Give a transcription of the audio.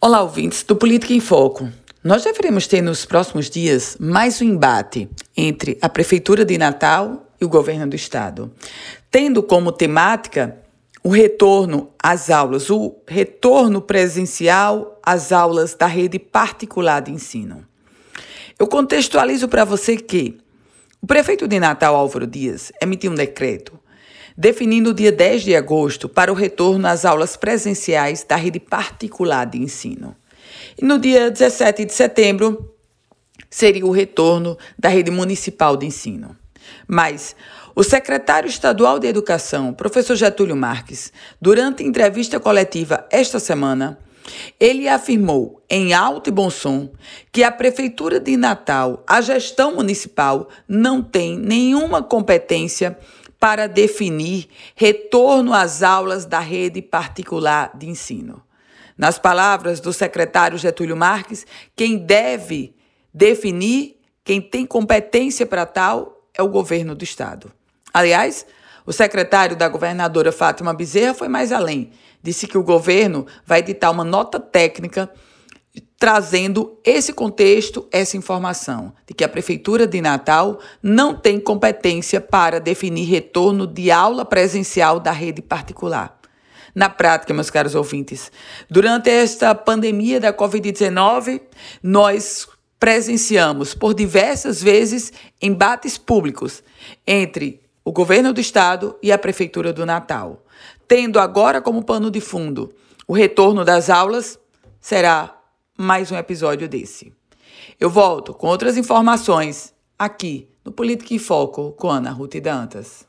Olá, ouvintes do Política em Foco. Nós deveremos ter nos próximos dias mais um embate entre a Prefeitura de Natal e o governo do Estado, tendo como temática o retorno às aulas, o retorno presencial às aulas da rede particular de ensino. Eu contextualizo para você que o prefeito de Natal, Álvaro Dias, emitiu um decreto definindo o dia 10 de agosto para o retorno às aulas presenciais da rede particular de ensino. E no dia 17 de setembro seria o retorno da rede municipal de ensino. Mas o secretário estadual de Educação, professor Getúlio Marques, durante entrevista coletiva esta semana, ele afirmou em alto e bom som que a Prefeitura de Natal, a gestão municipal, não tem nenhuma competência para definir retorno às aulas da rede particular de ensino. Nas palavras do secretário Getúlio Marques, quem deve definir, quem tem competência para tal, é o governo do Estado. Aliás, o secretário da governadora Fátima Bezerra foi mais além. Disse que o governo vai editar uma nota técnica trazendo esse contexto, essa informação de que a Prefeitura de Natal não tem competência para definir retorno de aula presencial da rede particular. Na prática, meus caros ouvintes, durante esta pandemia da Covid-19, nós presenciamos por diversas vezes embates públicos entre o governo do estado e a Prefeitura do Natal. Tendo agora como pano de fundo o retorno das aulas, será mais um episódio desse. Eu volto com outras informações aqui no Política em Foco com Ana Ruth Dantas.